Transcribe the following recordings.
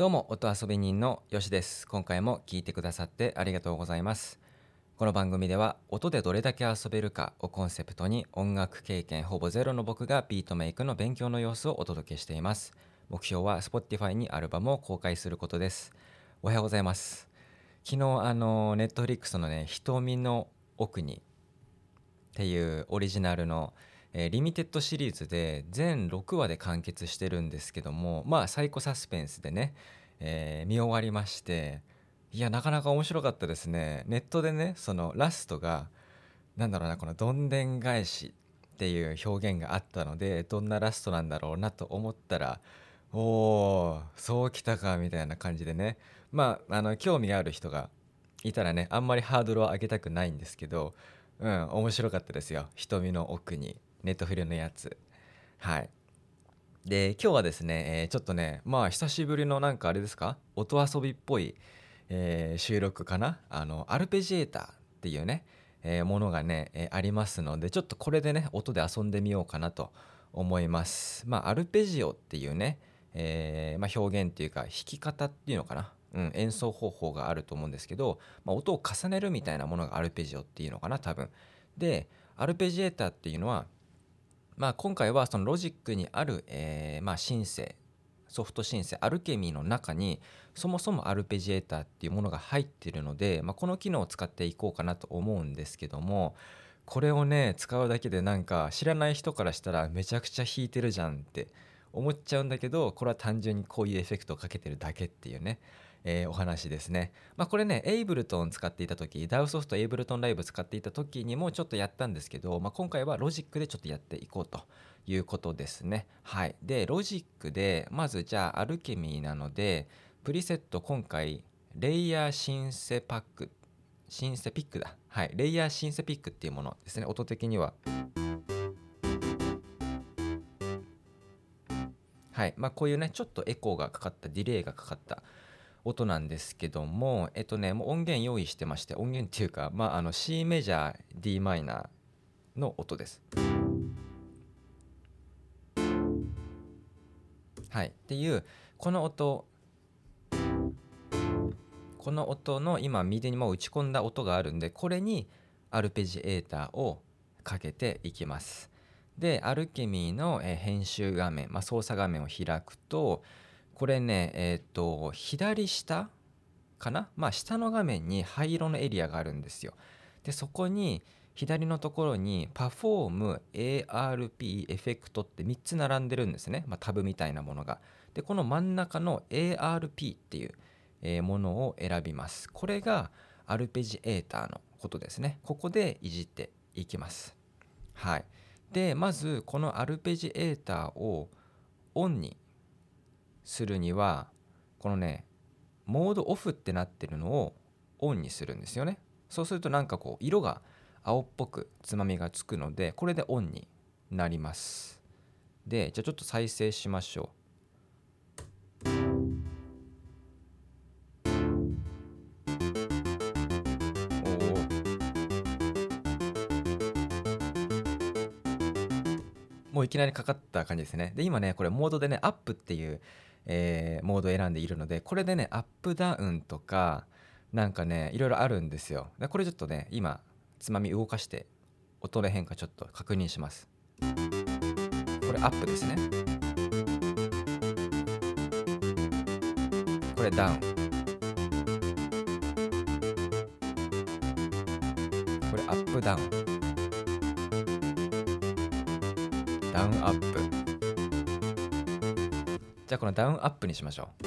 どうも音遊び人のよしです。今回も聞いてくださってありがとうございます。この番組では音でどれだけ遊べるかをコンセプトに音楽経験ほぼゼロの僕がビートメイクの勉強の様子をお届けしています。目標は Spotify にアルバムを公開することです。おはようございます。昨日あの Netflix のね瞳の奥にっていうオリジナルのえー、リミテッドシリーズで全6話で完結してるんですけどもまあサイコサスペンスでね、えー、見終わりましていやなかなか面白かったですね。ネットでねそのラストがなんだろうなこのどんでん返しっていう表現があったのでどんなラストなんだろうなと思ったらおおそうきたかみたいな感じでね。まああの興味がある人がいたらねあんまりハードルを上げたくないんですけどうん面白かったですよ。瞳の奥にネットフリのやつ。はい。で今日はですね、えー、ちょっとねまあ久しぶりのなんかあれですか？音遊びっぽい、えー、収録かな？あのアルペジエーターっていうね、えー、ものがね、えありますのでちょっとこれでね音で遊んでみようかなと思います。まあアルペジオっていうね、えまあ、表現っていうか弾き方っていうのかな？うん、演奏方法があると思うんですけど、まあ、音を重ねるみたいなものがアルペジオっていうのかな多分。でアルペジエーターっていうのはまあ、今回はそのロジックにある、えー、まあシンセソフトシンセ Alchemy の中にそもそもアルペジエーターっていうものが入っているので、まあ、この機能を使っていこうかなと思うんですけどもこれをね使うだけでなんか知らない人からしたらめちゃくちゃ弾いてるじゃんって思っちゃうんだけどこれは単純にこういうエフェクトをかけてるだけっていうね。えー、お話ですね。まあ、これね、 Ableton 使っていた時、 DAW ソフト Ableton Live 使っていた時にもちょっとやったんですけど、まあ、今回はロジックでちょっとやっていこうということですね。はい。で、ロジックで、まずじゃあアルケミーなので、プリセット今回、レイヤーシンセパック、シンセピックだ。はい。レイヤーシンセピックっていうものですね。音的には。はい。まあ、こういうね、ちょっとエコーがかかった、ディレイがかかった。音なんですけども、えっとね、もう音源用意してまして、音源っていうか、まあ、あの C メジャー d マイナーの音です。はい、っていうこの音この音の今右にもう打ち込んだ音があるんでこれにアルペジエーターをかけていきます。でアルケミーの編集画面、まあ、操作画面を開くとこれねえっ、ー、と左下かな？まあ下の画面に灰色のエリアがあるんですよ。でそこに左のところにパフォーム ARP エフェクトって3つ並んでるんですね、まあ、タブみたいなものが。でこの真ん中の ARP っていう、ものを選びます。これがアルペジエーターのことですね。ここでいじっていきます。はい。でまずこのアルペジエーターをオンにするにはこのねモードオフってなってるのをオンにするんですよね。そうするとなんかこう色が青っぽくつまみがつくのでこれでオンになります。でじゃあちょっと再生しましょう。もういきなりかかった感じですね。で今ねこれモードでねアップっていうえー、モードを選んでいるのでこれでねアップダウンとかなんかねいろいろあるんですよ。でこれちょっとね今つまみ動かして音の変化ちょっと確認します。これアップですね。これダウン。これアップダウン。ダウンアップ。じゃあこのダウンアップにしましょう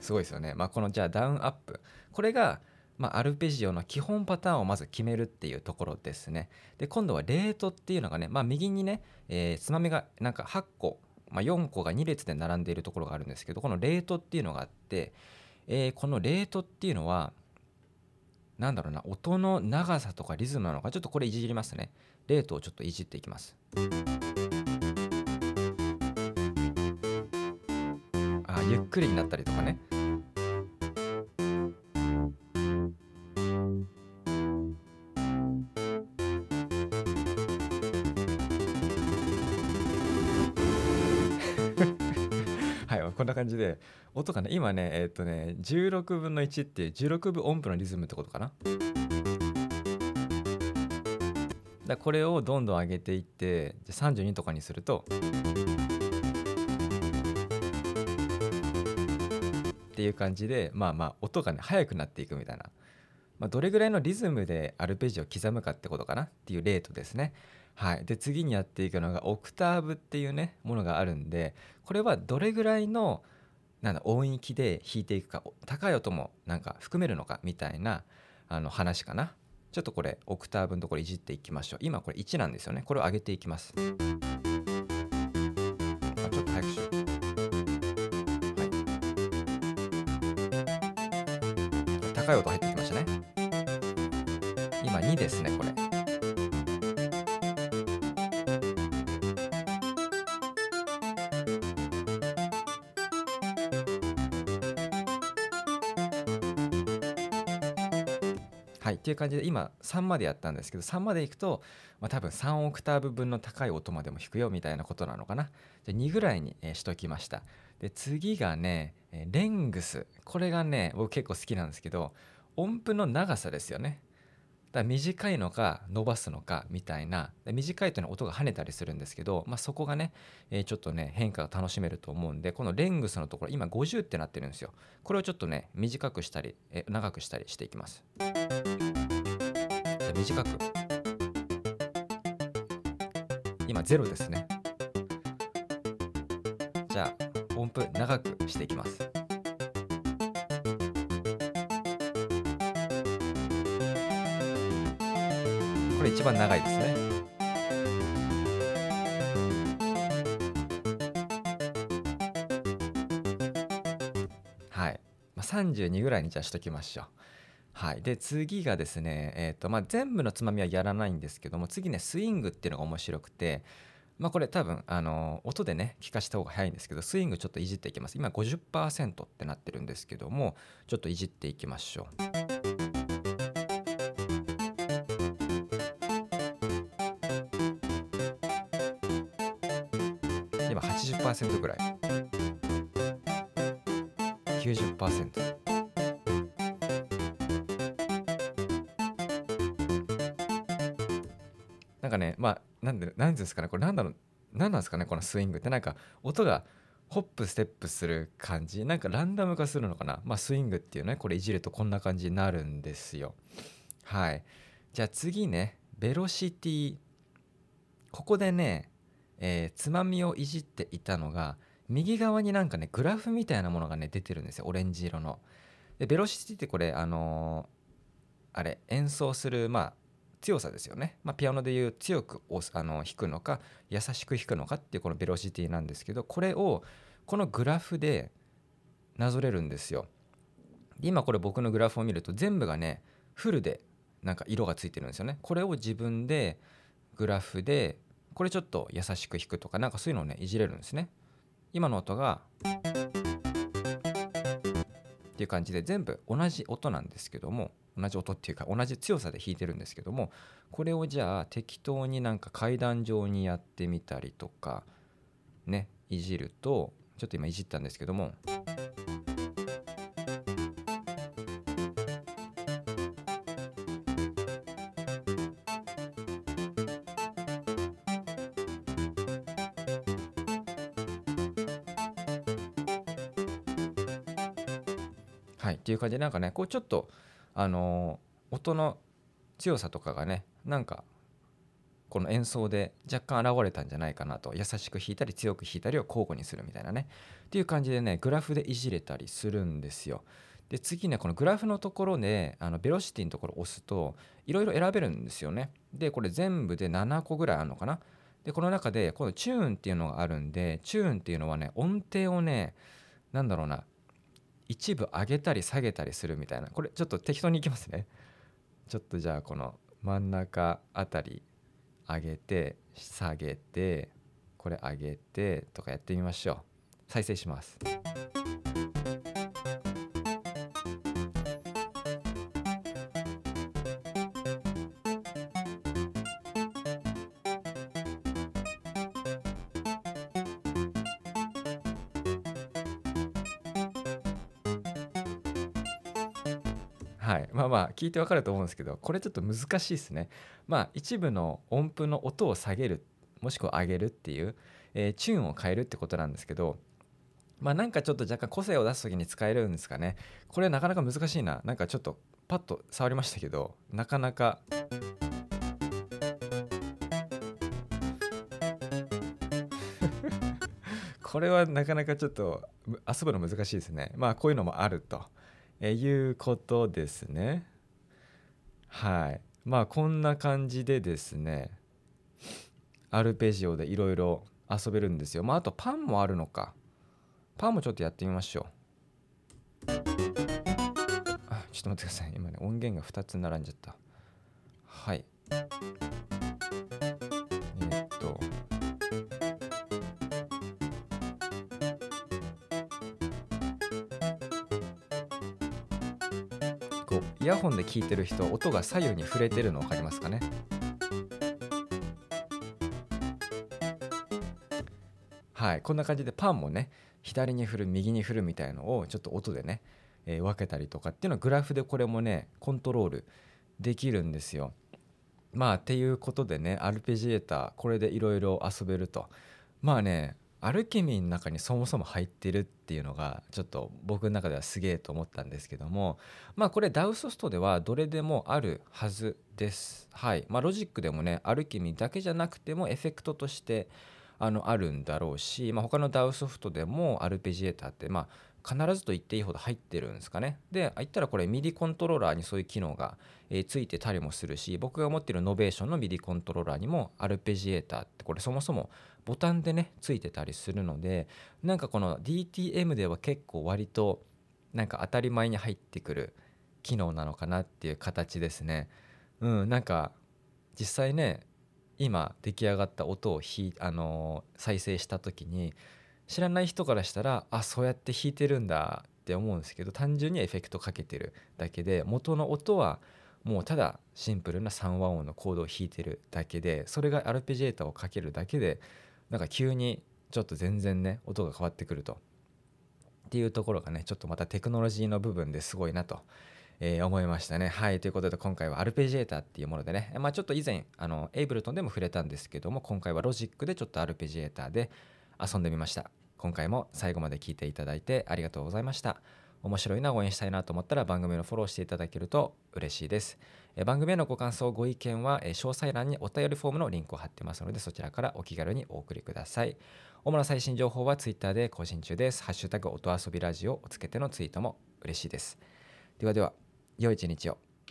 すごいですよねまあこのじゃあダウンアップこれがま、アルペジオの基本パターンをまず決めるっていうところですね。で今度はレートっていうのがね、まあ、右にね、えー、つまみがなんか8個、まあ、4個が2列で並んでいるところがあるんですけどこのレートっていうのがあって、えー、このレートっていうのはなんだろうな音の長さとかリズムなのかちょっとこれいじりますね。レートをちょっといじっていきます。あゆっくりになったりとかね。こんな感じで音がね今ねえっ、とね16分の1っていう16分音符のリズムってことかなだこれをどんどん上げていってじゃ32とかにすると。っていう感じでまあまあ音がね速くなっていくみたいな、まあ、どれぐらいのリズムでアルペジオを刻むかってことかな。っていうレートですね。はい。で次にやっていくのがオクターブっていうねものがあるんでこれはどれぐらいのなんだ音域で弾いていくか高い音もなんか含めるのかみたいなあの話かな。ちょっとこれオクターブのところいじっていきましょう。今これ1なんですよね。これを上げていきます。ちょっと早くしよう。はい。高い音入ってきましたね。今2ですね。はい。っていう感じで今3までやったんですけど3までいくと、まあ、多分3オクターブ分の高い音までも弾くよみたいなことなのかな。じゃ2ぐらいに、えしときました。で次がね、えレングス。これがね僕結構好きなんですけど音符の長さですよね。だ短いのか伸ばすのかみたいな短いというのは音が跳ねたりするんですけど、まあ、そこがね、えーちょっとね変化が楽しめると思うんでこのレングスのところ今50ってなってるんですよ。これをちょっとね短くしたり、えー長くしたりしていきます。短く。今ゼロですね。じゃあ音符長くしていきます。これ一番長いですね。はい、まあ、32ぐらいにじゃあしときましょう。はい、で次がですね、えーとまあ、全部のつまみはやらないんですけども次ねスイングっていうのが面白くて、まあ、これ多分あの音でね聞かした方が早いんですけどスイングちょっといじっていきます。今50%ってなってるんですけどもちょっといじっていきましょう。80%ぐらい。90%なんかねまあなんでなんですかねこれなんだろうなんなんですかねこのスイングって。なんか音がホップステップする感じ。なんかランダム化するのかな。まあスイングっていうねこれいじるとこんな感じになるんですよ。はい。じゃあ次ねベロシティここでね、えーつまみをいじっていたのが右側になんかねグラフみたいなものがね出てるんですよオレンジ色の。でベロシティってこれあのーあれ演奏するまあ強さですよね、まあ、ピアノでいう強く押すあの弾くのか優しく弾くのかっていうこのベロシティなんですけどこれをこのグラフでなぞれるんですよ。で今これ僕のグラフを見ると全部がねフルでなんか色がついてるんですよね。これを自分でグラフでこれちょっと優しく弾くとかなんかそういうのをねいじれるんですね。今の音がっていう感じで全部同じ音なんですけども同じ音っていうか同じ強さで弾いてるんですけどもこれをじゃあ適当になんか階段状にやってみたりとかねいじるとちょっと今いじったんですけどもはいっていう感じでなんかねこうちょっとあの音の強さとかがねなんかこの演奏で若干現れたんじゃないかなと優しく弾いたり強く弾いたりを交互にするみたいなねっていう感じでねグラフでいじれたりするんですよ。で次ねこのグラフのところであのベロシティのところを押すといろいろ選べるんですよね。でこれ全部で7個ぐらいあるのかな。でこの中でこのチューンっていうのがあるんでチューンっていうのはね音程をねなんだろうな一部上げたり下げたりするみたいな。これちょっと適当にいきますね。ちょっとじゃあこの真ん中あたり上げて下げてこれ上げてとかやってみましょう。再生します。はい。まあまあ聞いてわかると思うんですけどこれちょっと難しいですね。まあ一部の音符の音を下げるもしくは上げるっていう、えー、チューンを変えるってことなんですけどまあなんかちょっと若干個性を出す時に使えるんですかね。これなかなか難しいな。なんかちょっとパッと触りましたけどなかなか。これはなかなかちょっと遊ぶの難しいですね。まあこういうのもあると。えいうことですね。はい。まあこんな感じでですね、アルペジオでいろいろ遊べるんですよ。まああとパンもあるのか。パンもちょっとやってみましょう。あ、ちょっと待ってください。今ね、音源が2つ並んじゃった。はい。えっとイヤホンで聞いてる人音が左右に触れてるの分かりますかね？はいこんな感じでパンもね左に振る右に振るみたいのをちょっと音でね、えー、分けたりとかっていうのはグラフでこれもねコントロールできるんですよ。まあっていうことでねアルペジエーターこれでいろいろ遊べるとまあねアルケミーの中にそもそも入ってるっていうのがちょっと僕の中ではすげえと思ったんですけどもまあこれ DAW ソフトではどれでもあるはずです。はい。まあロジックでもね Alchemy だけじゃなくてもエフェクトとしてあのあるんだろうし、まあ、他の DAW ソフトでもアルペジエーターってまあ必ずと言っていいほど入ってるんですかね。で、言ったらこれ MIDI コントローラーにそういう機能が、えー、ついてたりもするし、僕が持ってる Novation の MIDI コントローラーにもアルペジエーターってこれそもそもボタンでねついてたりするのでなんかこの DTM では結構割となんか当たり前に入ってくる機能なのかなっていう形ですね。うん、なんか実際ね今出来上がった音をひあのー、再生した時に知らない人からしたらあそうやって弾いてるんだって思うんですけど単純にエフェクトかけてるだけで元の音はもうただシンプルな3和音のコードを弾いてるだけでそれがアルペジエーターをかけるだけでなんか急にちょっと全然ね音が変わってくると。っていうところがねちょっとまたテクノロジーの部分ですごいなと、えー、思いましたね。はいということで今回はアルペジエーターっていうものでねまあちょっと以前あのエイブルトンでも触れたんですけども今回はロジックでちょっとアルペジエーターで遊んでみました。今回も最後まで聞いていただいてありがとうございました。面白いな応援したいなと思ったら番組のフォローしていただけると嬉しいです。え番組へのご感想ご意見はえ詳細欄にお便りフォームのリンクを貼ってますのでそちらからお気軽にお送りください。主な最新情報は Twitter で更新中です。ハッシュタグ音遊びラジオをつけてのツイートも嬉しいです。ではでは良い一日を。